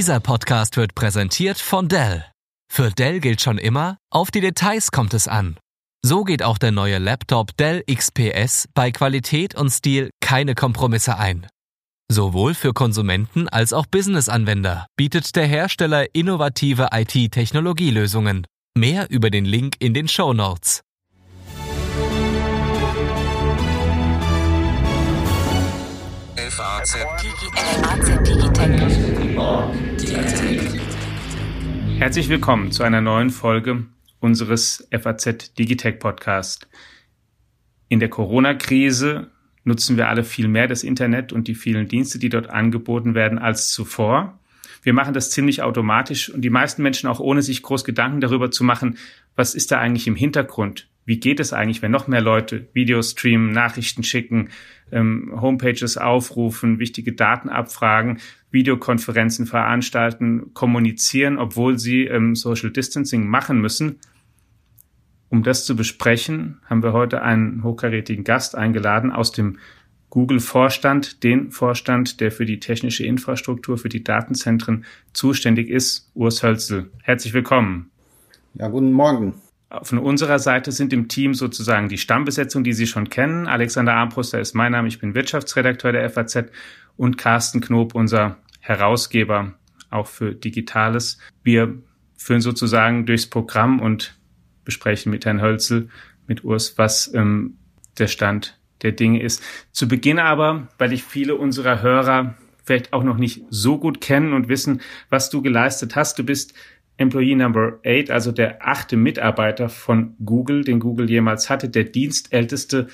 Dieser Podcast wird präsentiert von Dell. Für Dell gilt schon immer, auf die Details kommt es an. So geht auch der neue Laptop Dell XPS bei Qualität und Stil keine Kompromisse ein. Sowohl für Konsumenten als auch Business-Anwender bietet der Hersteller innovative IT-Technologielösungen. Mehr über den Link in den Show Notes. Herzlich willkommen zu einer neuen Folge unseres FAZ Digitech Podcast. In der Corona-Krise nutzen wir alle viel mehr das Internet und die vielen Dienste, die dort angeboten werden, als zuvor. Wir machen das ziemlich automatisch und die meisten Menschen auch ohne sich groß Gedanken darüber zu machen, was ist da eigentlich im Hintergrund? Wie geht es eigentlich, wenn noch mehr Leute Videos streamen, Nachrichten schicken, ähm, Homepages aufrufen, wichtige Daten abfragen, Videokonferenzen veranstalten, kommunizieren, obwohl sie ähm, Social Distancing machen müssen? Um das zu besprechen, haben wir heute einen hochkarätigen Gast eingeladen aus dem Google-Vorstand, den Vorstand, der für die technische Infrastruktur, für die Datenzentren zuständig ist, Urs Hölzel. Herzlich willkommen. Ja, guten Morgen. Von unserer Seite sind im Team sozusagen die Stammbesetzung, die Sie schon kennen. Alexander Armbruster ist mein Name, ich bin Wirtschaftsredakteur der FAZ und Carsten Knob, unser Herausgeber, auch für Digitales. Wir führen sozusagen durchs Programm und besprechen mit Herrn Hölzel, mit Urs, was ähm, der Stand der Dinge ist. Zu Beginn aber, weil ich viele unserer Hörer vielleicht auch noch nicht so gut kennen und wissen, was du geleistet hast. Du bist Employee Number 8, also der achte Mitarbeiter von Google, den Google jemals hatte, der dienstälteste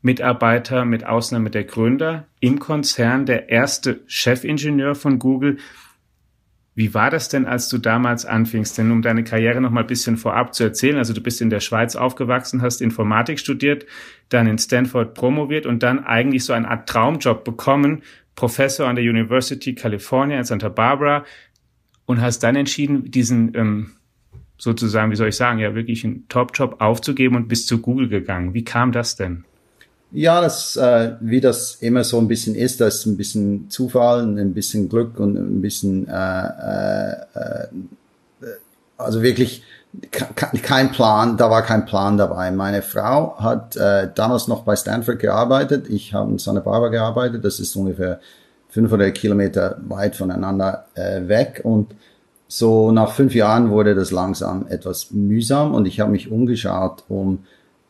Mitarbeiter mit Ausnahme der Gründer im Konzern, der erste Chefingenieur von Google. Wie war das denn, als du damals anfingst? Denn um deine Karriere noch mal ein bisschen vorab zu erzählen, also du bist in der Schweiz aufgewachsen, hast Informatik studiert, dann in Stanford promoviert und dann eigentlich so eine Art Traumjob bekommen, Professor an der University California in Santa Barbara und hast dann entschieden, diesen ähm, sozusagen, wie soll ich sagen, ja wirklich einen Top-Job aufzugeben und bist zu Google gegangen. Wie kam das denn? Ja, das, äh, wie das immer so ein bisschen ist, das ist ein bisschen Zufall, ein bisschen Glück und ein bisschen, äh, äh, äh also wirklich kein Plan, da war kein Plan dabei. Meine Frau hat äh, damals noch bei Stanford gearbeitet, ich habe in Santa Barbara gearbeitet, das ist ungefähr 500 Kilometer weit voneinander äh, weg und so nach fünf Jahren wurde das langsam etwas mühsam und ich habe mich umgeschaut, um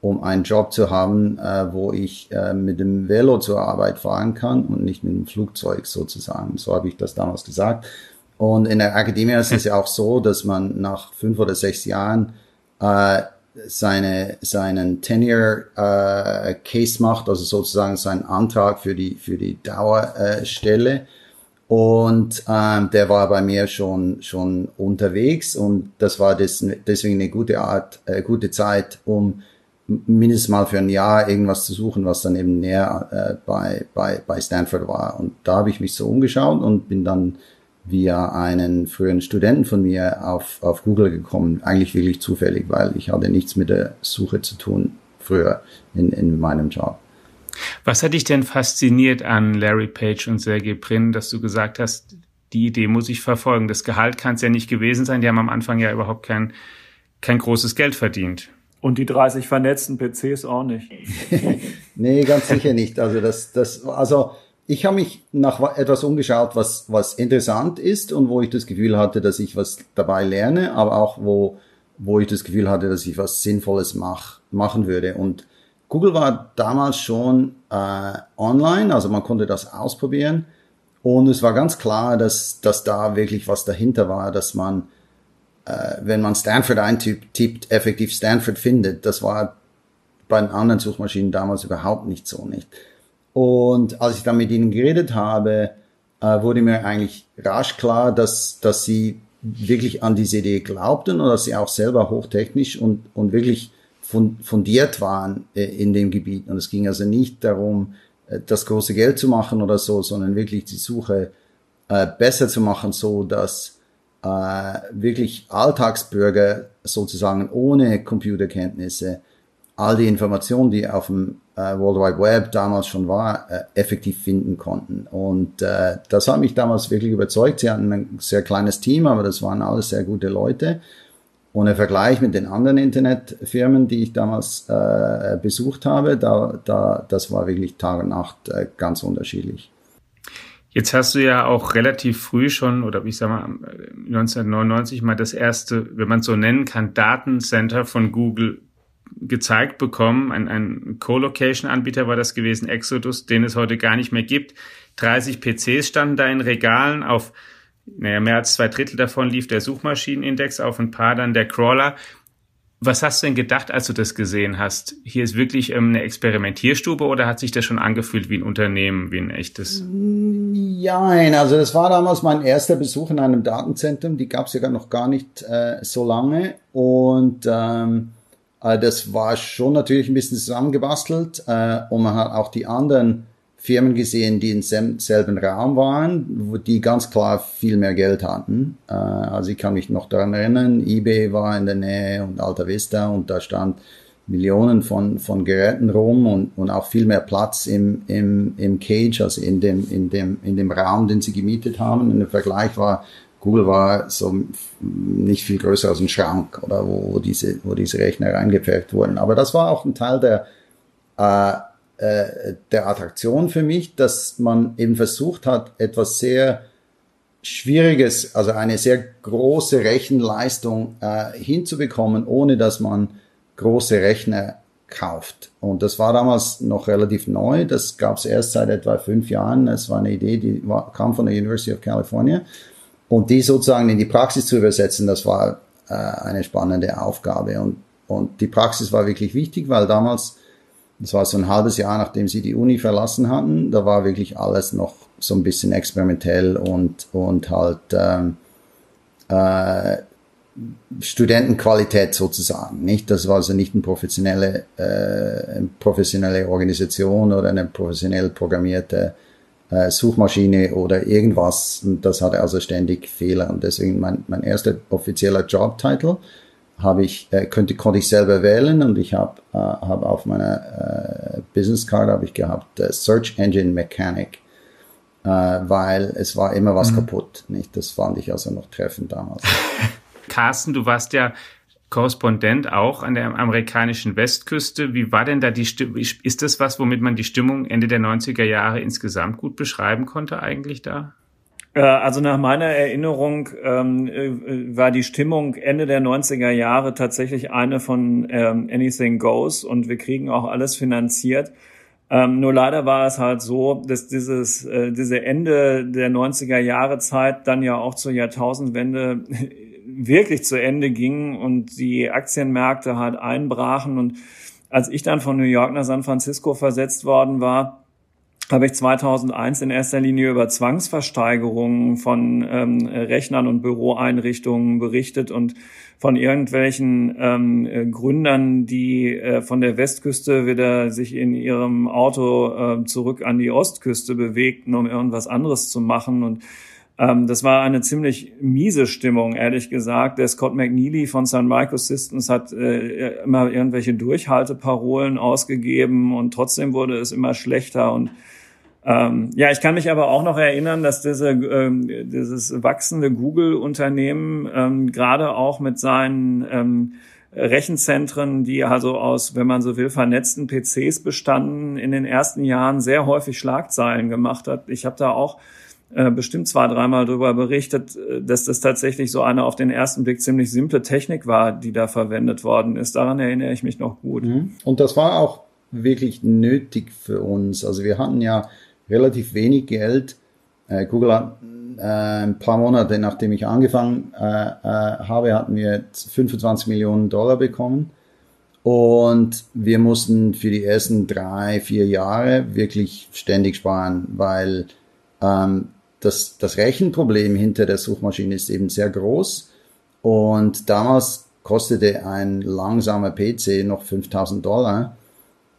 um einen Job zu haben, äh, wo ich äh, mit dem Velo zur Arbeit fahren kann und nicht mit dem Flugzeug sozusagen. So habe ich das damals gesagt. Und in der Akademie ist es ja auch so, dass man nach fünf oder sechs Jahren äh, seine, seinen Tenure äh, Case macht, also sozusagen seinen Antrag für die, für die Dauerstelle. Äh, und ähm, der war bei mir schon, schon unterwegs und das war des, deswegen eine gute Art, äh, gute Zeit, um mindestens mal für ein Jahr irgendwas zu suchen, was dann eben näher äh, bei, bei, bei Stanford war. Und da habe ich mich so umgeschaut und bin dann via einen früheren Studenten von mir auf, auf Google gekommen. Eigentlich wirklich zufällig, weil ich hatte nichts mit der Suche zu tun früher in, in meinem Job. Was hat dich denn fasziniert an Larry Page und Sergey Brin, dass du gesagt hast, die Idee muss ich verfolgen? Das Gehalt kann es ja nicht gewesen sein. Die haben am Anfang ja überhaupt kein, kein großes Geld verdient. Und die 30 vernetzten PCs auch nicht. nee, ganz sicher nicht. Also das, das, also ich habe mich nach etwas umgeschaut, was, was interessant ist und wo ich das Gefühl hatte, dass ich was dabei lerne, aber auch wo, wo ich das Gefühl hatte, dass ich was Sinnvolles mach, machen würde. Und Google war damals schon äh, online, also man konnte das ausprobieren. Und es war ganz klar, dass, dass da wirklich was dahinter war, dass man äh, wenn man Stanford eintippt, effektiv Stanford findet. Das war bei den anderen Suchmaschinen damals überhaupt nicht so nicht. Und als ich dann mit ihnen geredet habe, äh, wurde mir eigentlich rasch klar, dass, dass sie wirklich an diese Idee glaubten und dass sie auch selber hochtechnisch und, und wirklich fundiert waren äh, in dem Gebiet. Und es ging also nicht darum, äh, das große Geld zu machen oder so, sondern wirklich die Suche besser zu machen, so dass wirklich Alltagsbürger sozusagen ohne Computerkenntnisse all die Informationen, die auf dem äh, World Wide Web damals schon war, äh, effektiv finden konnten. Und äh, das hat mich damals wirklich überzeugt. Sie hatten ein sehr kleines Team, aber das waren alles sehr gute Leute. Und im Vergleich mit den anderen Internetfirmen, die ich damals äh, besucht habe, da, da, das war wirklich Tag und Nacht äh, ganz unterschiedlich. Jetzt hast du ja auch relativ früh schon, oder ich sag mal, 1999 mal das erste, wenn man so nennen kann, Datencenter von Google gezeigt bekommen. Ein, ein Co-Location-Anbieter war das gewesen, Exodus, den es heute gar nicht mehr gibt. 30 PCs standen da in Regalen. Auf naja, mehr als zwei Drittel davon lief der Suchmaschinenindex, auf ein paar dann der Crawler. Was hast du denn gedacht, als du das gesehen hast? Hier ist wirklich ähm, eine Experimentierstube oder hat sich das schon angefühlt wie ein Unternehmen, wie ein echtes? Nein, also das war damals mein erster Besuch in einem Datenzentrum. Die gab es ja noch gar nicht äh, so lange. Und ähm, äh, das war schon natürlich ein bisschen zusammengebastelt. Äh, und man hat auch die anderen Firmen gesehen, die im selben Raum waren, die ganz klar viel mehr Geld hatten. Äh, also ich kann mich noch daran erinnern, eBay war in der Nähe und Alta Vista und da stand Millionen von, von Geräten rum und, und auch viel mehr Platz im, im, im Cage, also in dem, in, dem, in dem Raum, den sie gemietet haben. Und im Vergleich war Google war so nicht viel größer als ein Schrank oder wo, wo diese, wo diese Rechner reingepfercht wurden. Aber das war auch ein Teil der, äh, äh, der Attraktion für mich, dass man eben versucht hat, etwas sehr Schwieriges, also eine sehr große Rechenleistung äh, hinzubekommen, ohne dass man große Rechner kauft. Und das war damals noch relativ neu. Das gab es erst seit etwa fünf Jahren. Es war eine Idee, die war, kam von der University of California. Und die sozusagen in die Praxis zu übersetzen, das war äh, eine spannende Aufgabe. Und, und die Praxis war wirklich wichtig, weil damals das war so ein halbes Jahr, nachdem sie die Uni verlassen hatten. Da war wirklich alles noch so ein bisschen experimentell und, und halt ähm, äh, Studentenqualität sozusagen. Nicht, das war also nicht eine professionelle, äh, professionelle Organisation oder eine professionell programmierte äh, Suchmaschine oder irgendwas. Und das hatte also ständig Fehler. Und deswegen mein, mein erster offizieller Jobtitel habe ich, äh, könnte, konnte ich selber wählen und ich habe äh, hab auf meiner äh, Business Card habe ich gehabt äh, Search Engine Mechanic, äh, weil es war immer was mhm. kaputt. Nicht? Das fand ich also noch treffend damals. Carsten, du warst ja Korrespondent auch an der amerikanischen Westküste. Wie war denn da die Stimmung? Ist das was, womit man die Stimmung Ende der 90er Jahre insgesamt gut beschreiben konnte eigentlich da? Äh, also nach meiner Erinnerung ähm, äh, war die Stimmung Ende der 90er Jahre tatsächlich eine von ähm, Anything Goes und wir kriegen auch alles finanziert. Ähm, nur leider war es halt so, dass dieses äh, diese Ende der 90er Jahre Zeit dann ja auch zur Jahrtausendwende wirklich zu Ende ging und die Aktienmärkte halt einbrachen und als ich dann von New York nach San Francisco versetzt worden war, habe ich 2001 in erster Linie über Zwangsversteigerungen von ähm, Rechnern und Büroeinrichtungen berichtet und von irgendwelchen ähm, Gründern, die äh, von der Westküste wieder sich in ihrem Auto äh, zurück an die Ostküste bewegten, um irgendwas anderes zu machen. Und ähm, das war eine ziemlich miese Stimmung, ehrlich gesagt. Der Scott McNeely von Sun Microsystems hat äh, immer irgendwelche Durchhalteparolen ausgegeben und trotzdem wurde es immer schlechter und ähm, ja, ich kann mich aber auch noch erinnern, dass diese, ähm, dieses wachsende Google-Unternehmen ähm, gerade auch mit seinen ähm, Rechenzentren, die also aus, wenn man so will, vernetzten PCs bestanden, in den ersten Jahren sehr häufig Schlagzeilen gemacht hat. Ich habe da auch äh, bestimmt zwei, dreimal darüber berichtet, äh, dass das tatsächlich so eine auf den ersten Blick ziemlich simple Technik war, die da verwendet worden ist. Daran erinnere ich mich noch gut. Mhm. Und das war auch wirklich nötig für uns. Also wir hatten ja relativ wenig Geld. Äh, Google hat ein paar Monate nachdem ich angefangen habe, hatten wir 25 Millionen Dollar bekommen. Und wir mussten für die ersten drei, vier Jahre wirklich ständig sparen, weil ähm, das, das Rechenproblem hinter der Suchmaschine ist eben sehr groß. Und damals kostete ein langsamer PC noch 5000 Dollar.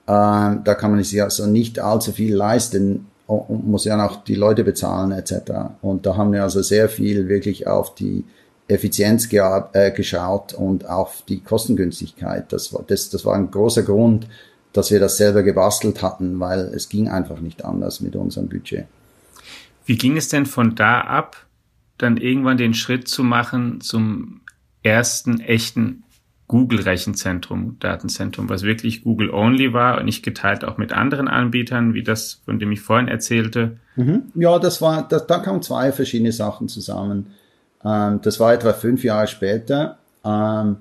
Ähm, da kann man sich also nicht allzu viel leisten und muss ja auch die Leute bezahlen etc. Und da haben wir also sehr viel wirklich auf die Effizienz äh, geschaut und auf die Kostengünstigkeit. Das war, das, das war ein großer Grund, dass wir das selber gebastelt hatten, weil es ging einfach nicht anders mit unserem Budget. Wie ging es denn von da ab, dann irgendwann den Schritt zu machen zum ersten echten Google-Rechenzentrum, Datenzentrum, was wirklich Google-only war und nicht geteilt auch mit anderen Anbietern, wie das, von dem ich vorhin erzählte? Mhm. Ja, das war, das, da kamen zwei verschiedene Sachen zusammen. Ähm, das war etwa fünf Jahre später. Ähm,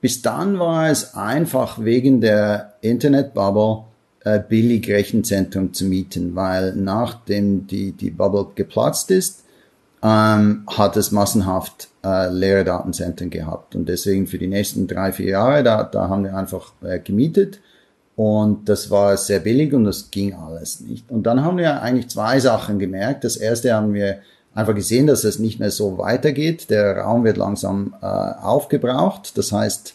bis dann war es einfach wegen der Internet-Bubble äh, billig Rechenzentrum zu mieten, weil nachdem die, die Bubble geplatzt ist, ähm, hat es massenhaft äh, leere Datenzentren gehabt. Und deswegen für die nächsten drei, vier Jahre, da, da haben wir einfach äh, gemietet. Und das war sehr billig und das ging alles nicht. Und dann haben wir eigentlich zwei Sachen gemerkt. Das erste haben wir einfach gesehen, dass es nicht mehr so weitergeht. Der Raum wird langsam äh, aufgebraucht. Das heißt,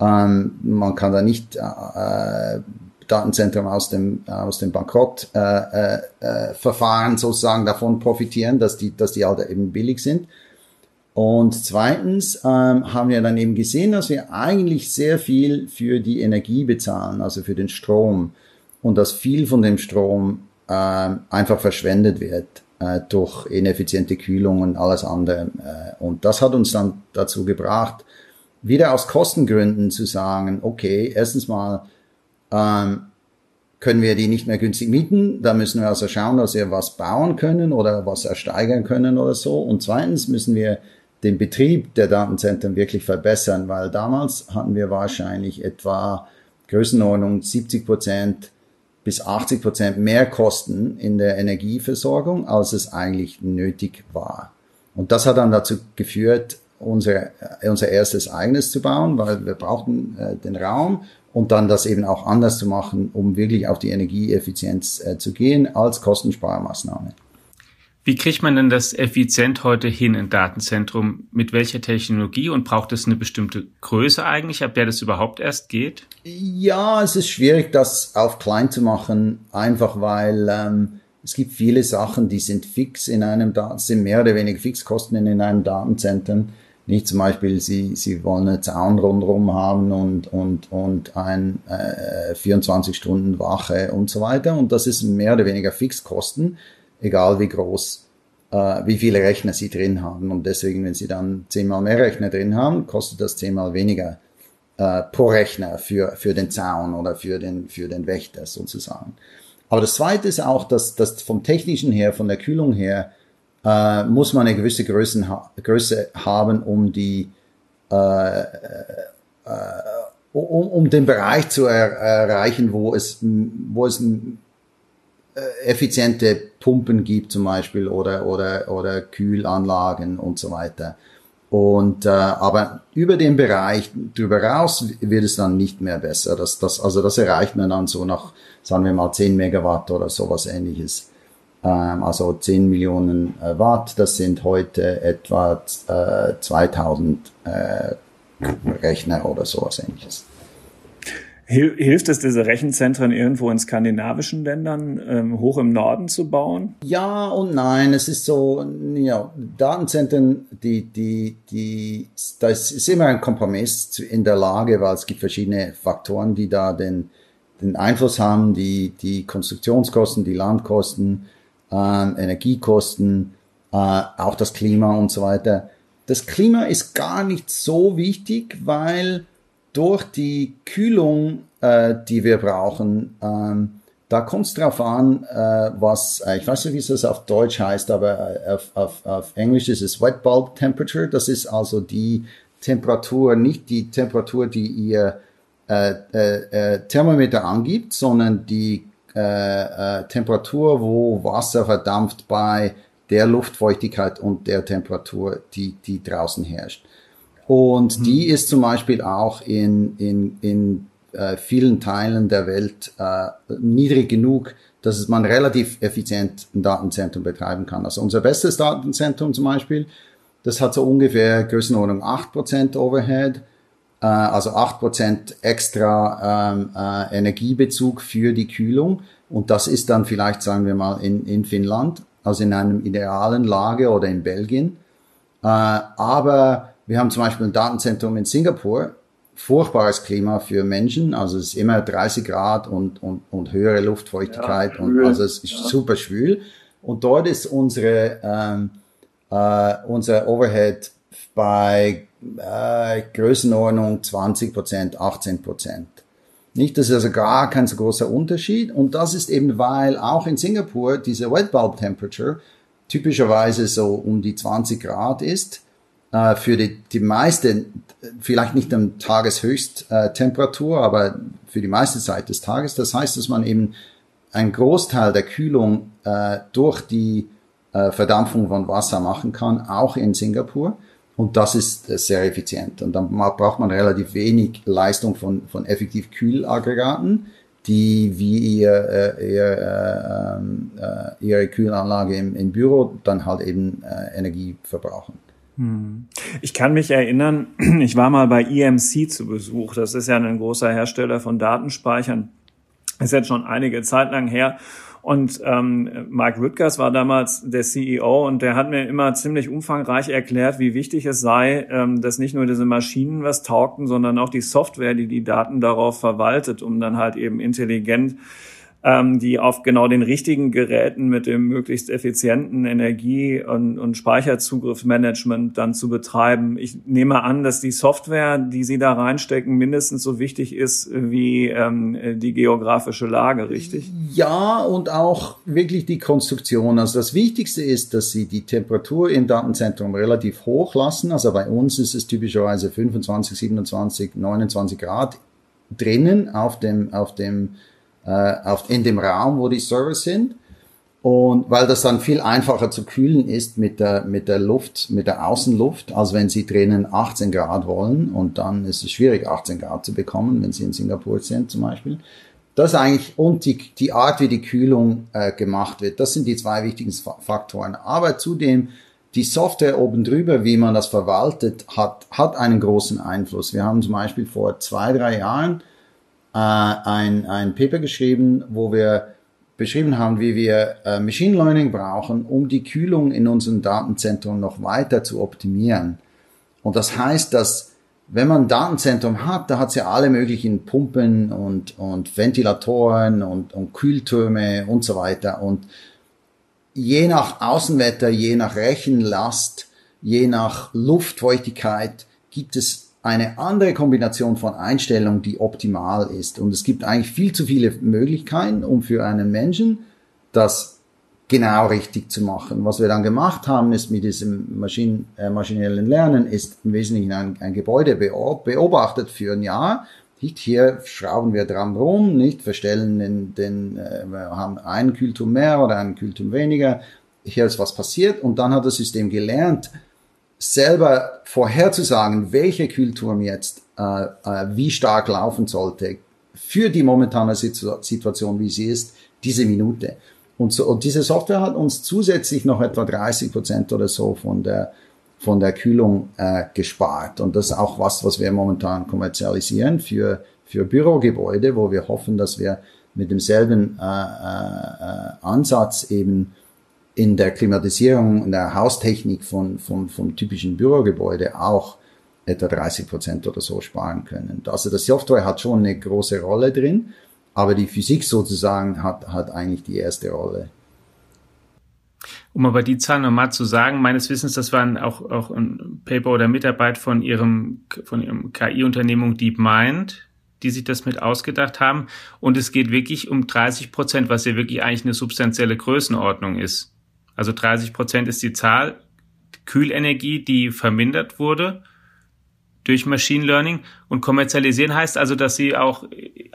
ähm, man kann da nicht äh, Datenzentrum aus dem aus dem Bankrottverfahren äh, äh, Verfahren sozusagen davon profitieren, dass die dass die halt eben billig sind. Und zweitens ähm, haben wir dann eben gesehen, dass wir eigentlich sehr viel für die Energie bezahlen, also für den Strom, und dass viel von dem Strom ähm, einfach verschwendet wird äh, durch ineffiziente Kühlung und alles andere. Äh, und das hat uns dann dazu gebracht, wieder aus Kostengründen zu sagen, okay, erstens mal ähm, können wir die nicht mehr günstig mieten. Da müssen wir also schauen, dass wir was bauen können oder was ersteigern können oder so. Und zweitens müssen wir den Betrieb der Datenzentren wirklich verbessern, weil damals hatten wir wahrscheinlich etwa Größenordnung 70 Prozent bis 80 Prozent mehr Kosten in der Energieversorgung, als es eigentlich nötig war. Und das hat dann dazu geführt, unser, unser erstes eigenes zu bauen, weil wir brauchten äh, den Raum und dann das eben auch anders zu machen, um wirklich auf die Energieeffizienz äh, zu gehen als Kostensparmaßnahme. Wie kriegt man denn das effizient heute hin im Datenzentrum? Mit welcher Technologie und braucht es eine bestimmte Größe eigentlich, ab der das überhaupt erst geht? Ja, es ist schwierig, das auf klein zu machen, einfach weil ähm, es gibt viele Sachen, die sind fix in einem Daten, sind mehr oder weniger Fixkosten in einem Datenzentrum. Nicht zum Beispiel, Sie, Sie wollen einen Zaun rundherum haben und, und, und ein äh, 24 Stunden Wache und so weiter. Und das ist mehr oder weniger Fixkosten egal wie groß, äh, wie viele Rechner Sie drin haben. Und deswegen, wenn Sie dann zehnmal mehr Rechner drin haben, kostet das zehnmal weniger äh, pro Rechner für, für den Zaun oder für den, für den Wächter sozusagen. Aber das Zweite ist auch, dass, dass vom Technischen her, von der Kühlung her, äh, muss man eine gewisse Größe, Größe haben, um die äh, äh, um, um den Bereich zu er, erreichen, wo es, wo es äh, effiziente Pumpen gibt zum Beispiel oder, oder, oder Kühlanlagen und so weiter. Und äh, aber über den Bereich drüber raus wird es dann nicht mehr besser. Das, das, also das erreicht man dann so nach, sagen wir mal, 10 Megawatt oder sowas ähnliches. Ähm, also 10 Millionen äh, Watt, das sind heute etwa äh, 2000 äh, Rechner oder sowas ähnliches. Hilft es, diese Rechenzentren irgendwo in skandinavischen Ländern ähm, hoch im Norden zu bauen? Ja und nein. Es ist so, ja, Datenzentren, die, die, die, das ist immer ein Kompromiss in der Lage, weil es gibt verschiedene Faktoren, die da den, den Einfluss haben, die, die Konstruktionskosten, die Landkosten, ähm, Energiekosten, äh, auch das Klima und so weiter. Das Klima ist gar nicht so wichtig, weil durch die Kühlung, äh, die wir brauchen, ähm, da kommt es drauf an, äh, was, äh, ich weiß nicht, wie es auf Deutsch heißt, aber äh, auf, auf, auf Englisch ist es Wet Bulb Temperature. Das ist also die Temperatur, nicht die Temperatur, die ihr äh, äh, äh, Thermometer angibt, sondern die äh, äh, Temperatur, wo Wasser verdampft bei der Luftfeuchtigkeit und der Temperatur, die, die draußen herrscht. Und mhm. die ist zum Beispiel auch in, in, in äh, vielen Teilen der Welt äh, niedrig genug, dass man relativ effizient ein Datenzentrum betreiben kann. Also unser bestes Datenzentrum zum Beispiel, das hat so ungefähr Größenordnung 8% Overhead, äh, also 8% extra ähm, äh, Energiebezug für die Kühlung. Und das ist dann vielleicht, sagen wir mal, in, in Finnland, also in einem idealen Lage oder in Belgien. Äh, aber wir haben zum Beispiel ein Datenzentrum in Singapur, furchtbares Klima für Menschen, also es ist immer 30 Grad und, und, und höhere Luftfeuchtigkeit ja, und also es ist ja. super schwül. Und dort ist unsere, ähm, äh, unser Overhead bei äh, Größenordnung 20 Prozent, 18 Prozent. Nicht, das ist also gar kein so großer Unterschied. Und das ist eben, weil auch in Singapur diese Wet Bulb Temperature typischerweise so um die 20 Grad ist. Äh, für die, die meiste, vielleicht nicht am Tageshöchsttemperatur, äh, aber für die meiste Zeit des Tages. Das heißt, dass man eben einen Großteil der Kühlung äh, durch die äh, Verdampfung von Wasser machen kann, auch in Singapur. Und das ist äh, sehr effizient. Und dann braucht man relativ wenig Leistung von, von effektiv Kühlaggregaten, die wie ihr, äh, ihr, äh, ähm, äh, ihre Kühlanlage im, im Büro dann halt eben äh, Energie verbrauchen. Hm. Ich kann mich erinnern, ich war mal bei EMC zu Besuch. Das ist ja ein großer Hersteller von Datenspeichern. Ist jetzt schon einige Zeit lang her. Und ähm, Mike Rüttgers war damals der CEO und der hat mir immer ziemlich umfangreich erklärt, wie wichtig es sei, ähm, dass nicht nur diese Maschinen was taugten, sondern auch die Software, die die Daten darauf verwaltet, um dann halt eben intelligent ähm, die auf genau den richtigen Geräten mit dem möglichst effizienten Energie- und, und Speicherzugriffsmanagement dann zu betreiben. Ich nehme an, dass die Software, die Sie da reinstecken, mindestens so wichtig ist wie ähm, die geografische Lage, richtig? Ja, und auch wirklich die Konstruktion. Also das Wichtigste ist, dass Sie die Temperatur im Datenzentrum relativ hoch lassen. Also bei uns ist es typischerweise 25, 27, 29 Grad drinnen auf dem, auf dem äh, auf, in dem Raum, wo die Server sind. Und weil das dann viel einfacher zu kühlen ist mit der, mit der Luft, mit der Außenluft, als wenn Sie drinnen 18 Grad wollen. Und dann ist es schwierig, 18 Grad zu bekommen, wenn Sie in Singapur sind zum Beispiel. Das eigentlich, und die, die Art, wie die Kühlung äh, gemacht wird, das sind die zwei wichtigen Faktoren. Aber zudem, die Software oben drüber, wie man das verwaltet, hat, hat einen großen Einfluss. Wir haben zum Beispiel vor zwei, drei Jahren äh, ein, ein Paper geschrieben, wo wir beschrieben haben, wie wir äh, Machine Learning brauchen, um die Kühlung in unserem Datenzentrum noch weiter zu optimieren. Und das heißt, dass wenn man ein Datenzentrum hat, da hat es ja alle möglichen Pumpen und, und Ventilatoren und, und Kühltürme und so weiter. Und je nach Außenwetter, je nach Rechenlast, je nach Luftfeuchtigkeit gibt es eine andere Kombination von Einstellungen, die optimal ist. Und es gibt eigentlich viel zu viele Möglichkeiten, um für einen Menschen das genau richtig zu machen. Was wir dann gemacht haben, ist mit diesem Maschinen, äh, maschinellen Lernen, ist im Wesentlichen ein, ein Gebäude beobachtet für ein Jahr. Nicht hier schrauben wir dran rum, nicht verstellen den, den äh, wir haben einen Kühlturm mehr oder einen Kühlturm weniger. Hier ist was passiert und dann hat das System gelernt, selber vorherzusagen, welche Kühlturm jetzt äh, äh, wie stark laufen sollte für die momentane Situation, wie sie ist, diese Minute. Und, so, und diese Software hat uns zusätzlich noch etwa 30 Prozent oder so von der von der Kühlung äh, gespart. Und das ist auch was, was wir momentan kommerzialisieren für, für Bürogebäude, wo wir hoffen, dass wir mit demselben äh, äh, Ansatz eben in der Klimatisierung, in der Haustechnik von, von, vom typischen Bürogebäude auch etwa 30 Prozent oder so sparen können. Also das Software hat schon eine große Rolle drin, aber die Physik sozusagen hat, hat eigentlich die erste Rolle. Um aber die Zahlen nochmal zu sagen, meines Wissens, das waren auch, auch ein Paper oder Mitarbeit von ihrem, von ihrem KI-Unternehmung DeepMind, die sich das mit ausgedacht haben. Und es geht wirklich um 30 Prozent, was ja wirklich eigentlich eine substanzielle Größenordnung ist. Also 30 Prozent ist die Zahl Kühlenergie, die vermindert wurde durch Machine Learning. Und kommerzialisieren heißt also, dass sie auch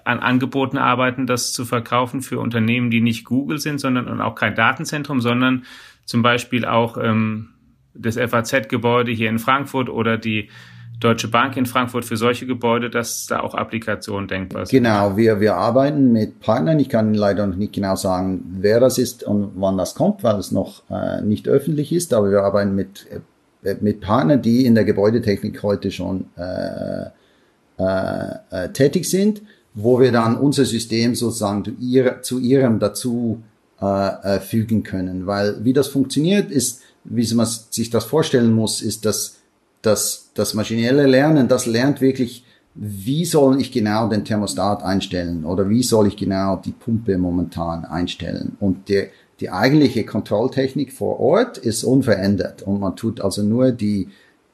an Angeboten arbeiten, das zu verkaufen für Unternehmen, die nicht Google sind, sondern und auch kein Datenzentrum, sondern zum Beispiel auch ähm, das FAZ-Gebäude hier in Frankfurt oder die Deutsche Bank in Frankfurt für solche Gebäude, dass da auch Applikationen denkbar sind. Genau, wir, wir arbeiten mit Partnern. Ich kann leider noch nicht genau sagen, wer das ist und wann das kommt, weil es noch äh, nicht öffentlich ist, aber wir arbeiten mit, äh, mit Partnern, die in der Gebäudetechnik heute schon äh, äh, äh, tätig sind, wo wir dann unser System sozusagen zu, ihr, zu ihrem dazu äh, äh, fügen können. Weil wie das funktioniert, ist wie man sich das vorstellen muss, ist, dass, dass das maschinelle Lernen, das lernt wirklich, wie soll ich genau den Thermostat einstellen oder wie soll ich genau die Pumpe momentan einstellen. Und der, die eigentliche Kontrolltechnik vor Ort ist unverändert und man tut also nur die,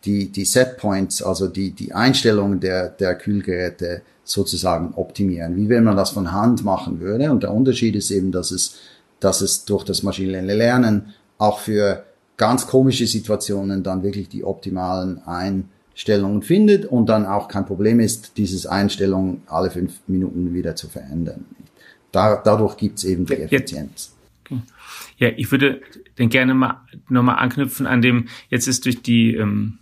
die, die Setpoints, also die, die Einstellungen der, der Kühlgeräte sozusagen optimieren, wie wenn man das von Hand machen würde. Und der Unterschied ist eben, dass es, dass es durch das maschinelle Lernen auch für ganz komische Situationen dann wirklich die optimalen Einstellungen findet und dann auch kein Problem ist, dieses Einstellung alle fünf Minuten wieder zu verändern. Da, dadurch gibt's eben die Effizienz. Okay. Ja, ich würde dann gerne mal nochmal anknüpfen an dem, jetzt ist durch die ähm,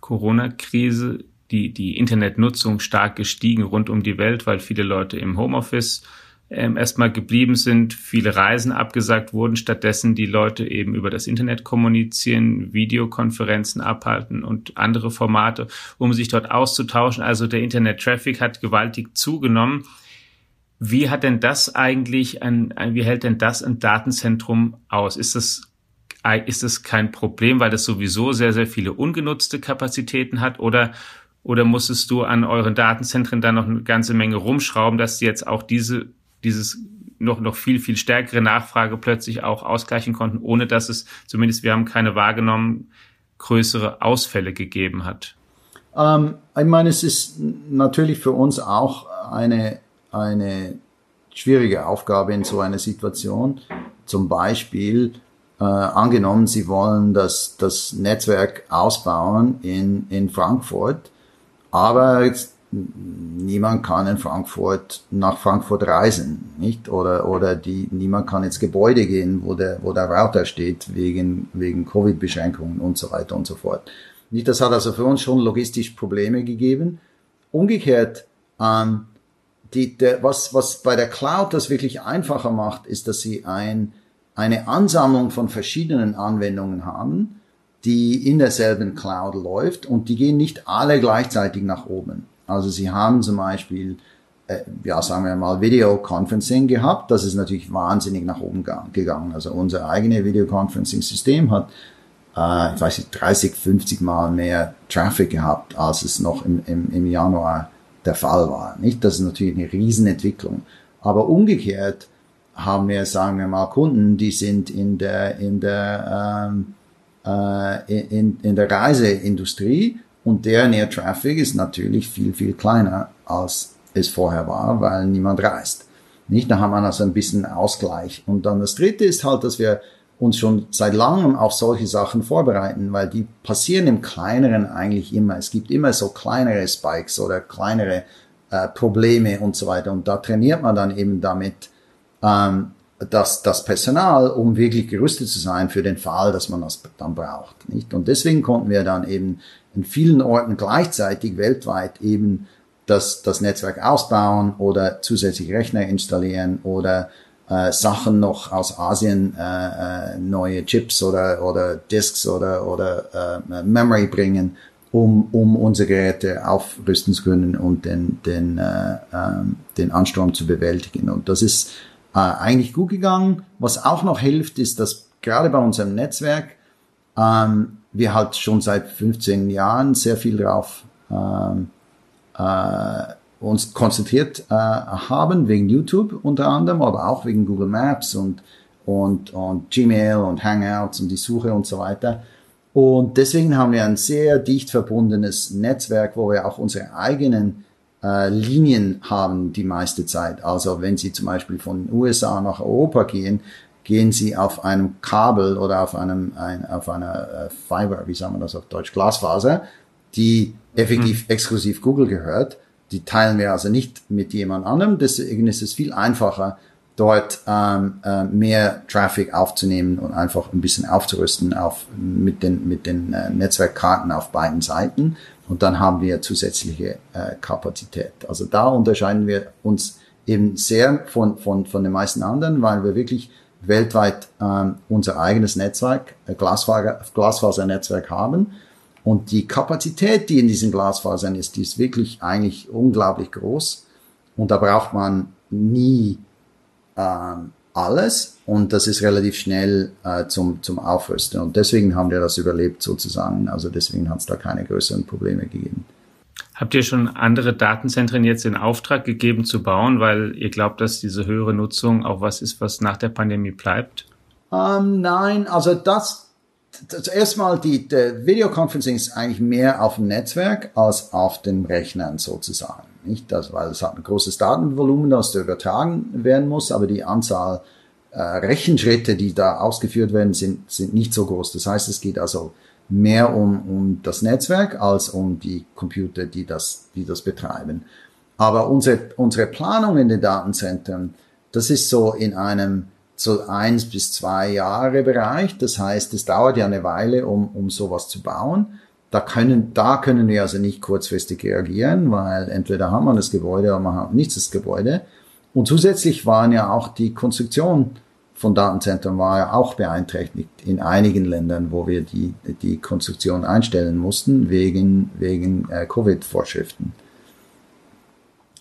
Corona-Krise die, die Internetnutzung stark gestiegen rund um die Welt, weil viele Leute im Homeoffice ähm, erstmal geblieben sind, viele Reisen abgesagt wurden, stattdessen die Leute eben über das Internet kommunizieren, Videokonferenzen abhalten und andere Formate, um sich dort auszutauschen. Also der Internet-Traffic hat gewaltig zugenommen. Wie hat denn das eigentlich ein, wie hält denn das ein Datenzentrum aus? Ist das ist das kein Problem, weil das sowieso sehr, sehr viele ungenutzte Kapazitäten hat? Oder oder musstest du an euren Datenzentren dann noch eine ganze Menge rumschrauben, dass sie jetzt auch diese, dieses noch, noch viel, viel stärkere Nachfrage plötzlich auch ausgleichen konnten, ohne dass es, zumindest wir haben keine wahrgenommen, größere Ausfälle gegeben hat? Ähm, ich meine, es ist natürlich für uns auch eine, eine schwierige Aufgabe in so einer Situation. Zum Beispiel, äh, angenommen, Sie wollen das, das Netzwerk ausbauen in, in Frankfurt aber jetzt, niemand kann in Frankfurt nach Frankfurt reisen, nicht? Oder, oder die, niemand kann ins Gebäude gehen, wo der, wo der Router steht, wegen, wegen Covid-Beschränkungen und so weiter und so fort. Nicht, das hat also für uns schon logistisch Probleme gegeben. Umgekehrt, ähm, die, der, was, was bei der Cloud das wirklich einfacher macht, ist, dass sie ein, eine Ansammlung von verschiedenen Anwendungen haben, die in derselben Cloud läuft und die gehen nicht alle gleichzeitig nach oben. Also sie haben zum Beispiel, äh, ja sagen wir mal, Videoconferencing gehabt. Das ist natürlich wahnsinnig nach oben gegangen. Also unser eigenes Videoconferencing-System hat, äh, ich weiß nicht, 30, 50 Mal mehr Traffic gehabt, als es noch im, im, im Januar der Fall war. Nicht? Das ist natürlich eine Riesenentwicklung. Aber umgekehrt haben wir, sagen wir mal, Kunden, die sind in der, in der ähm, äh, in, in der Reiseindustrie und der Air Traffic ist natürlich viel, viel kleiner als es vorher war, weil niemand reist. Nicht? Da haben wir also ein bisschen Ausgleich. Und dann das dritte ist halt, dass wir uns schon seit langem auf solche Sachen vorbereiten, weil die passieren im Kleineren eigentlich immer. Es gibt immer so kleinere Spikes oder kleinere äh, Probleme und so weiter. Und da trainiert man dann eben damit, ähm, das, das Personal, um wirklich gerüstet zu sein für den Fall, dass man das dann braucht. Nicht? Und deswegen konnten wir dann eben in vielen Orten gleichzeitig weltweit eben das, das Netzwerk ausbauen oder zusätzlich Rechner installieren oder äh, Sachen noch aus Asien, äh, äh, neue Chips oder, oder Disks oder, oder äh, Memory bringen, um, um unsere Geräte aufrüsten zu können und den, den, äh, äh, den Ansturm zu bewältigen. Und das ist äh, eigentlich gut gegangen. Was auch noch hilft, ist, dass gerade bei unserem Netzwerk ähm, wir halt schon seit 15 Jahren sehr viel drauf ähm, äh, uns konzentriert äh, haben, wegen YouTube unter anderem, aber auch wegen Google Maps und, und, und Gmail und Hangouts und die Suche und so weiter. Und deswegen haben wir ein sehr dicht verbundenes Netzwerk, wo wir auch unsere eigenen äh, Linien haben die meiste Zeit. Also wenn Sie zum Beispiel von USA nach Europa gehen, gehen Sie auf einem Kabel oder auf einem ein, auf einer äh, Fiber, wie sagen wir das auf Deutsch, Glasfaser, die effektiv mhm. exklusiv Google gehört. Die teilen wir also nicht mit jemand anderem. Deswegen ist es viel einfacher, dort ähm, äh, mehr Traffic aufzunehmen und einfach ein bisschen aufzurüsten auf mit den mit den äh, Netzwerkkarten auf beiden Seiten und dann haben wir zusätzliche äh, Kapazität. Also da unterscheiden wir uns eben sehr von, von, von den meisten anderen, weil wir wirklich weltweit ähm, unser eigenes Netzwerk, äh, Glasfaser, Glasfasernetzwerk haben. Und die Kapazität, die in diesen Glasfasern ist, die ist wirklich eigentlich unglaublich groß. Und da braucht man nie ähm, alles und das ist relativ schnell äh, zum, zum Aufrüsten. Und deswegen haben wir das überlebt sozusagen. Also deswegen hat es da keine größeren Probleme gegeben. Habt ihr schon andere Datenzentren jetzt in Auftrag gegeben zu bauen, weil ihr glaubt, dass diese höhere Nutzung auch was ist, was nach der Pandemie bleibt? Ähm, nein, also das, das erstmal die, die Videoconferencing ist eigentlich mehr auf dem Netzwerk als auf den Rechnern sozusagen. Nicht das, weil es hat ein großes Datenvolumen, das da übertragen werden muss, aber die Anzahl äh, Rechenschritte, die da ausgeführt werden, sind, sind nicht so groß. Das heißt, es geht also mehr um, um das Netzwerk als um die Computer, die das, die das betreiben. Aber unsere, unsere Planung in den Datenzentren, das ist so in einem so eins bis zwei Jahre Bereich. Das heißt, es dauert ja eine Weile, um, um sowas zu bauen. Da können, da können wir also nicht kurzfristig reagieren, weil entweder haben wir das Gebäude oder man hat nicht das Gebäude. Und zusätzlich waren ja auch die Konstruktion von Datenzentren war ja auch beeinträchtigt in einigen Ländern, wo wir die, die Konstruktion einstellen mussten wegen, wegen äh, Covid-Vorschriften.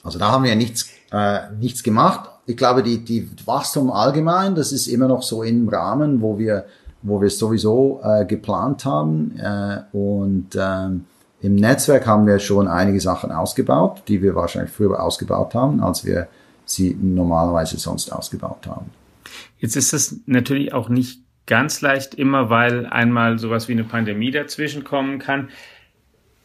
Also da haben wir nichts, äh, nichts gemacht. Ich glaube, die, die Wachstum allgemein, das ist immer noch so im Rahmen, wo wir, wo wir sowieso äh, geplant haben. Äh, und ähm, im Netzwerk haben wir schon einige Sachen ausgebaut, die wir wahrscheinlich früher ausgebaut haben, als wir sie normalerweise sonst ausgebaut haben. Jetzt ist das natürlich auch nicht ganz leicht immer, weil einmal sowas wie eine Pandemie dazwischen kommen kann.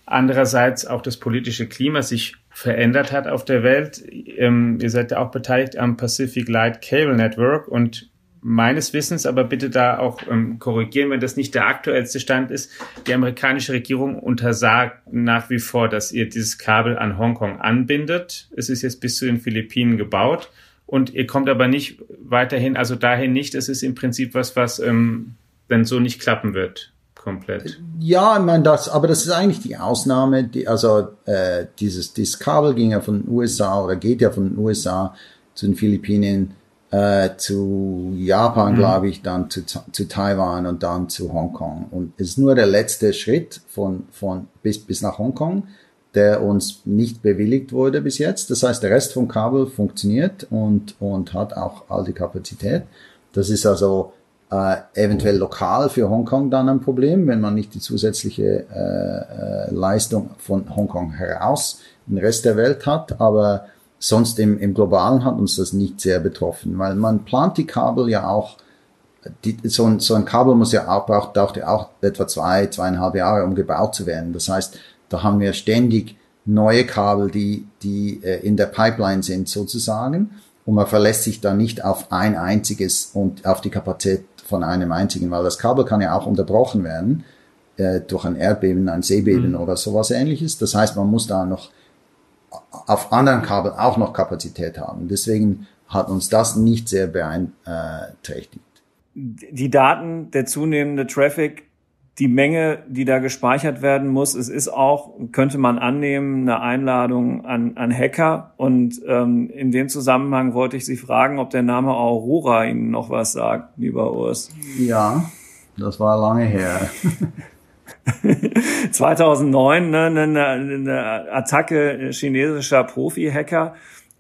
Andererseits auch das politische Klima sich verändert hat auf der Welt. Ähm, ihr seid ja auch beteiligt am Pacific Light Cable Network und meines Wissens, aber bitte da auch ähm, korrigieren, wenn das nicht der aktuellste Stand ist. Die amerikanische Regierung untersagt nach wie vor, dass ihr dieses Kabel an Hongkong anbindet. Es ist jetzt bis zu den Philippinen gebaut und ihr kommt aber nicht weiterhin, also dahin nicht. Es ist im Prinzip was, was ähm, dann so nicht klappen wird komplett. Ja, ich meine das, aber das ist eigentlich die Ausnahme. Die, also äh, dieses, dieses Kabel ging ja von den USA oder geht ja von den USA zu den Philippinen, äh, zu Japan, mhm. glaube ich, dann zu, zu Taiwan und dann zu Hongkong. Und es ist nur der letzte Schritt von, von bis, bis nach Hongkong der uns nicht bewilligt wurde bis jetzt. Das heißt, der Rest vom Kabel funktioniert und, und hat auch all die Kapazität. Das ist also äh, eventuell lokal für Hongkong dann ein Problem, wenn man nicht die zusätzliche äh, äh, Leistung von Hongkong heraus in den Rest der Welt hat. Aber sonst im, im Globalen hat uns das nicht sehr betroffen, weil man plant die Kabel ja auch die, so, ein, so ein Kabel muss ja auch, braucht, braucht ja auch etwa zwei, zweieinhalb Jahre, um gebaut zu werden. Das heißt, da haben wir ständig neue Kabel, die, die äh, in der Pipeline sind sozusagen. Und man verlässt sich da nicht auf ein einziges und auf die Kapazität von einem einzigen, weil das Kabel kann ja auch unterbrochen werden äh, durch ein Erdbeben, ein Seebeben mhm. oder sowas ähnliches. Das heißt, man muss da noch auf anderen Kabel auch noch Kapazität haben. Deswegen hat uns das nicht sehr beeinträchtigt. Die Daten, der zunehmende Traffic die Menge, die da gespeichert werden muss, es ist auch, könnte man annehmen, eine Einladung an, an Hacker. Und ähm, in dem Zusammenhang wollte ich Sie fragen, ob der Name Aurora Ihnen noch was sagt, lieber Urs. Ja, das war lange her. 2009 ne, eine, eine Attacke chinesischer Profi-Hacker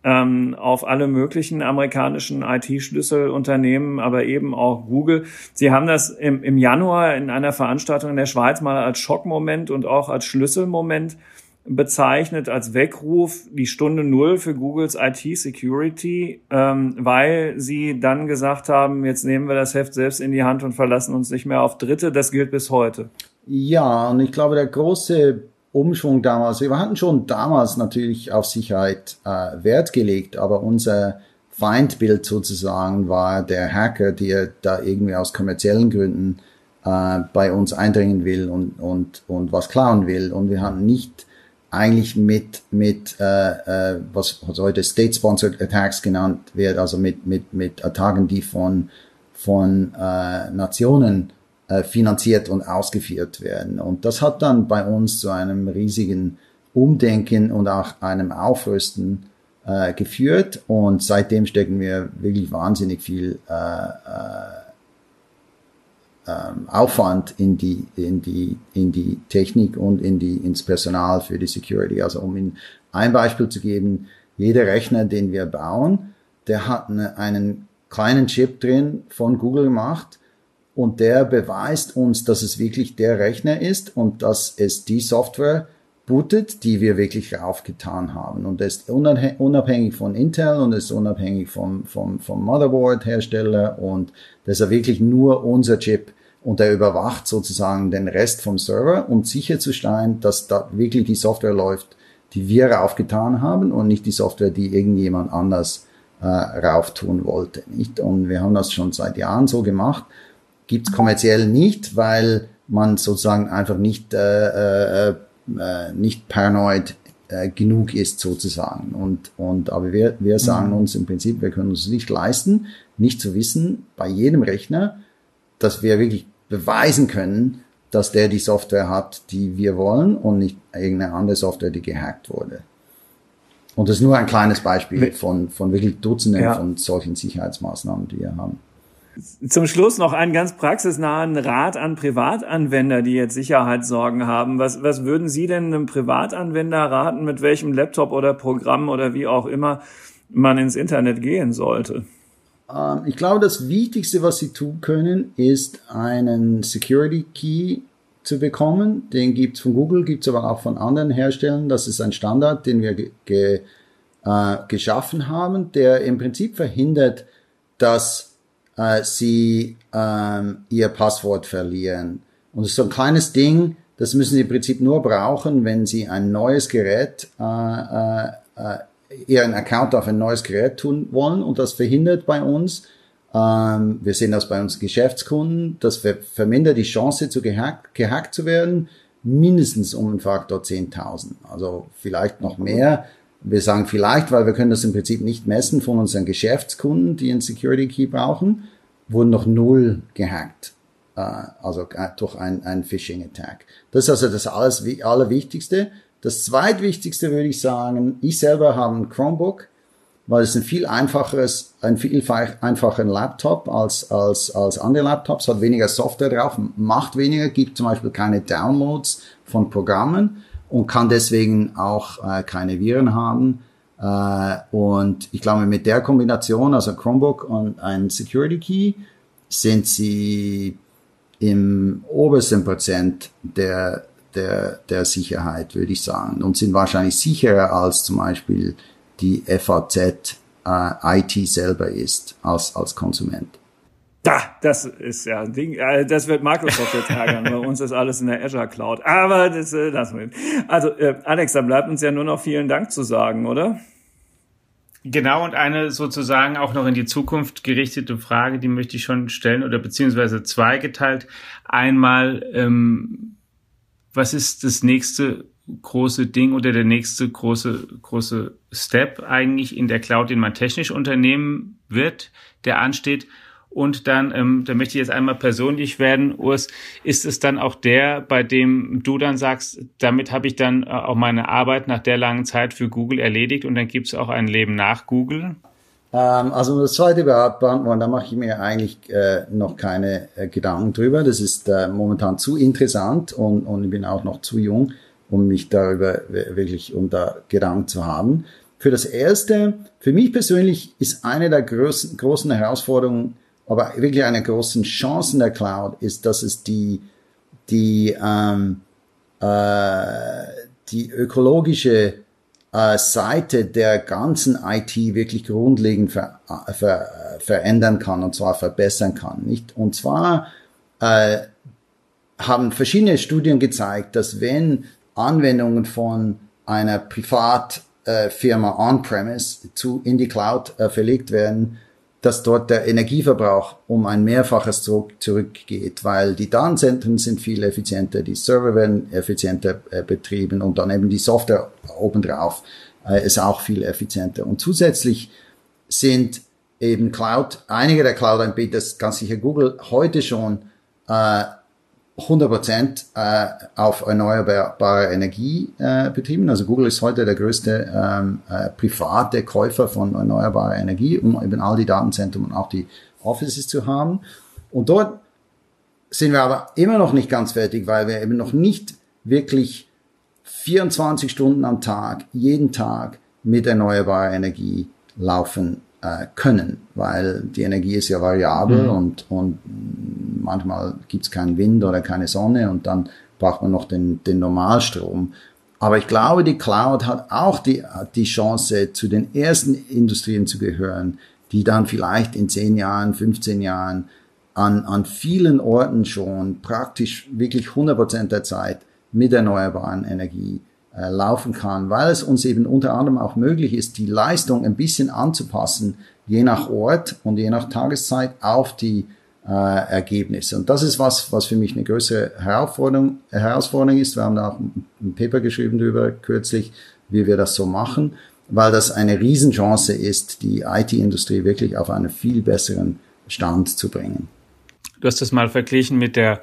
ähm, auf alle möglichen amerikanischen IT-Schlüsselunternehmen, aber eben auch Google. Sie haben das im, im Januar in einer Veranstaltung in der Schweiz mal als Schockmoment und auch als Schlüsselmoment bezeichnet als Weckruf die Stunde Null für Googles IT-Security, ähm, weil sie dann gesagt haben, jetzt nehmen wir das Heft selbst in die Hand und verlassen uns nicht mehr auf Dritte. Das gilt bis heute. Ja, und ich glaube, der große Umschwung damals. Wir hatten schon damals natürlich auf Sicherheit äh, Wert gelegt, aber unser Feindbild sozusagen war der Hacker, der da irgendwie aus kommerziellen Gründen äh, bei uns eindringen will und, und, und was klauen will. Und wir haben nicht eigentlich mit, mit äh, äh, was heute State-Sponsored Attacks genannt wird, also mit, mit, mit Attacken, die von, von äh, Nationen finanziert und ausgeführt werden. Und das hat dann bei uns zu einem riesigen Umdenken und auch einem Aufrüsten äh, geführt. Und seitdem stecken wir wirklich wahnsinnig viel äh, äh, ähm, Aufwand in die, in die, in die Technik und in die, ins Personal für die Security. Also um Ihnen ein Beispiel zu geben, jeder Rechner, den wir bauen, der hat eine, einen kleinen Chip drin von Google gemacht und der beweist uns, dass es wirklich der Rechner ist und dass es die Software bootet, die wir wirklich raufgetan haben. Und das ist unabhängig von Intel und ist unabhängig vom, vom, vom Motherboard-Hersteller und das ist wirklich nur unser Chip und der überwacht sozusagen den Rest vom Server, um sicherzustellen, dass da wirklich die Software läuft, die wir raufgetan haben und nicht die Software, die irgendjemand anders äh, rauftun wollte. Nicht? Und wir haben das schon seit Jahren so gemacht. Gibt's kommerziell nicht, weil man sozusagen einfach nicht, äh, äh, äh, nicht paranoid äh, genug ist sozusagen. Und, und aber wir, wir sagen mhm. uns im Prinzip, wir können uns nicht leisten, nicht zu wissen bei jedem Rechner, dass wir wirklich beweisen können, dass der die Software hat, die wir wollen und nicht irgendeine andere Software, die gehackt wurde. Und das ist nur ein kleines Beispiel von, von wirklich Dutzenden ja. von solchen Sicherheitsmaßnahmen, die wir haben. Zum Schluss noch einen ganz praxisnahen Rat an Privatanwender, die jetzt Sicherheitssorgen haben. Was, was würden Sie denn einem Privatanwender raten, mit welchem Laptop oder Programm oder wie auch immer man ins Internet gehen sollte? Ähm, ich glaube, das Wichtigste, was sie tun können, ist einen Security Key zu bekommen. Den gibt's von Google, gibt's aber auch von anderen Herstellern. Das ist ein Standard, den wir ge äh, geschaffen haben, der im Prinzip verhindert, dass äh, sie ähm, ihr Passwort verlieren. Und es ist so ein kleines Ding, das müssen sie im Prinzip nur brauchen, wenn sie ein neues Gerät äh, äh, äh ihren Account auf ein neues Gerät tun wollen und das verhindert bei uns. Ähm, wir sehen das bei uns Geschäftskunden. Das ver vermindert die Chance, zu gehackt, gehackt zu werden, mindestens um einen Faktor 10.000. Also vielleicht noch mehr. Wir sagen vielleicht, weil wir können das im Prinzip nicht messen von unseren Geschäftskunden, die einen Security Key brauchen, wurden noch null gehackt. Äh, also äh, durch ein, ein Phishing Attack. Das ist also das alles, Allerwichtigste. Das zweitwichtigste würde ich sagen, ich selber habe ein Chromebook, weil es ein viel einfacheres, ein viel einfacher Laptop als, als, als andere Laptops, hat weniger Software drauf, macht weniger, gibt zum Beispiel keine Downloads von Programmen und kann deswegen auch äh, keine Viren haben. Äh, und ich glaube, mit der Kombination, also Chromebook und ein Security Key, sind sie im obersten Prozent der der, der Sicherheit, würde ich sagen, und sind wahrscheinlich sicherer als zum Beispiel die FAZ äh, IT selber ist als, als Konsument. Da, das ist ja ein Ding. Äh, das wird Microsoft jetzt ärgern. Bei uns ist alles in der Azure Cloud. Aber das äh, lassen wir. Also äh, Alex, da bleibt uns ja nur noch vielen Dank zu sagen, oder? Genau, und eine sozusagen auch noch in die Zukunft gerichtete Frage, die möchte ich schon stellen, oder beziehungsweise zweigeteilt. Einmal, ähm, was ist das nächste große Ding oder der nächste große, große Step eigentlich in der Cloud, den man technisch unternehmen wird, der ansteht? Und dann, ähm, da möchte ich jetzt einmal persönlich werden, Urs, ist es dann auch der, bei dem du dann sagst, damit habe ich dann äh, auch meine Arbeit nach der langen Zeit für Google erledigt und dann gibt es auch ein Leben nach Google? Ähm, also das zweite beantworten, da mache ich mir eigentlich äh, noch keine äh, Gedanken drüber. Das ist äh, momentan zu interessant und, und ich bin auch noch zu jung, um mich darüber wirklich um da Gedanken zu haben. Für das erste, für mich persönlich ist eine der großen, großen Herausforderungen, aber wirklich eine großen Chancen der Cloud, ist, dass es die die ähm, äh, die ökologische äh, Seite der ganzen IT wirklich grundlegend ver, äh, ver, verändern kann und zwar verbessern kann. Nicht? Und zwar äh, haben verschiedene Studien gezeigt, dass wenn Anwendungen von einer Privatfirma äh, on-premise zu in die Cloud äh, verlegt werden, dass dort der Energieverbrauch um ein Mehrfaches zurück, zurückgeht, weil die Datenzentren sind viel effizienter, die Server werden effizienter äh, betrieben und dann eben die Software obendrauf äh, ist auch viel effizienter. Und zusätzlich sind eben Cloud, einige der Cloud-Anbieter, ganz sicher Google, heute schon äh, 100% äh, auf erneuerbare Energie äh, betrieben. Also Google ist heute der größte ähm, äh, private Käufer von erneuerbarer Energie, um eben all die Datenzentren und auch die Offices zu haben. Und dort sind wir aber immer noch nicht ganz fertig, weil wir eben noch nicht wirklich 24 Stunden am Tag, jeden Tag mit erneuerbarer Energie laufen äh, können, weil die Energie ist ja variabel mhm. und, und manchmal gibt es keinen Wind oder keine Sonne und dann braucht man noch den, den Normalstrom. Aber ich glaube, die Cloud hat auch die, die Chance, zu den ersten Industrien zu gehören, die dann vielleicht in 10 Jahren, 15 Jahren an, an vielen Orten schon praktisch wirklich 100 Prozent der Zeit mit erneuerbaren Energie äh, laufen kann, weil es uns eben unter anderem auch möglich ist, die Leistung ein bisschen anzupassen, je nach Ort und je nach Tageszeit auf die äh, Ergebnisse. Und das ist was, was für mich eine größere Herausforderung, Herausforderung ist. Wir haben da auch ein Paper geschrieben darüber kürzlich, wie wir das so machen, weil das eine Riesenchance ist, die IT-Industrie wirklich auf einen viel besseren Stand zu bringen. Du hast das mal verglichen mit der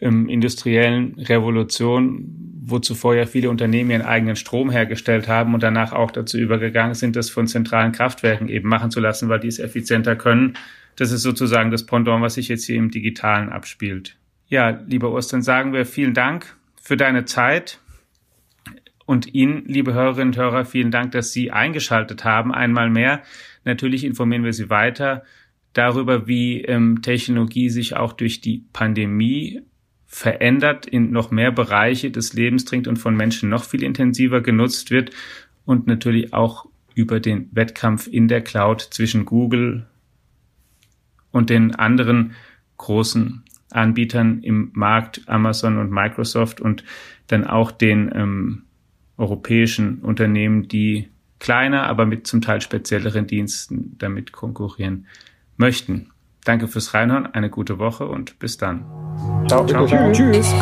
ähm, industriellen Revolution, wo zuvor ja viele Unternehmen ihren eigenen Strom hergestellt haben und danach auch dazu übergegangen sind, das von zentralen Kraftwerken eben machen zu lassen, weil die es effizienter können. Das ist sozusagen das Pendant, was sich jetzt hier im Digitalen abspielt. Ja, lieber Urs, dann sagen wir vielen Dank für deine Zeit. Und Ihnen, liebe Hörerinnen und Hörer, vielen Dank, dass Sie eingeschaltet haben. Einmal mehr. Natürlich informieren wir Sie weiter darüber, wie ähm, Technologie sich auch durch die Pandemie verändert, in noch mehr Bereiche des Lebens dringt und von Menschen noch viel intensiver genutzt wird und natürlich auch über den Wettkampf in der Cloud zwischen Google und den anderen großen Anbietern im Markt, Amazon und Microsoft und dann auch den ähm, europäischen Unternehmen, die kleiner, aber mit zum Teil spezielleren Diensten damit konkurrieren möchten. Danke fürs Reinhören, eine gute Woche und bis dann. Ciao, ciao. Tschüss.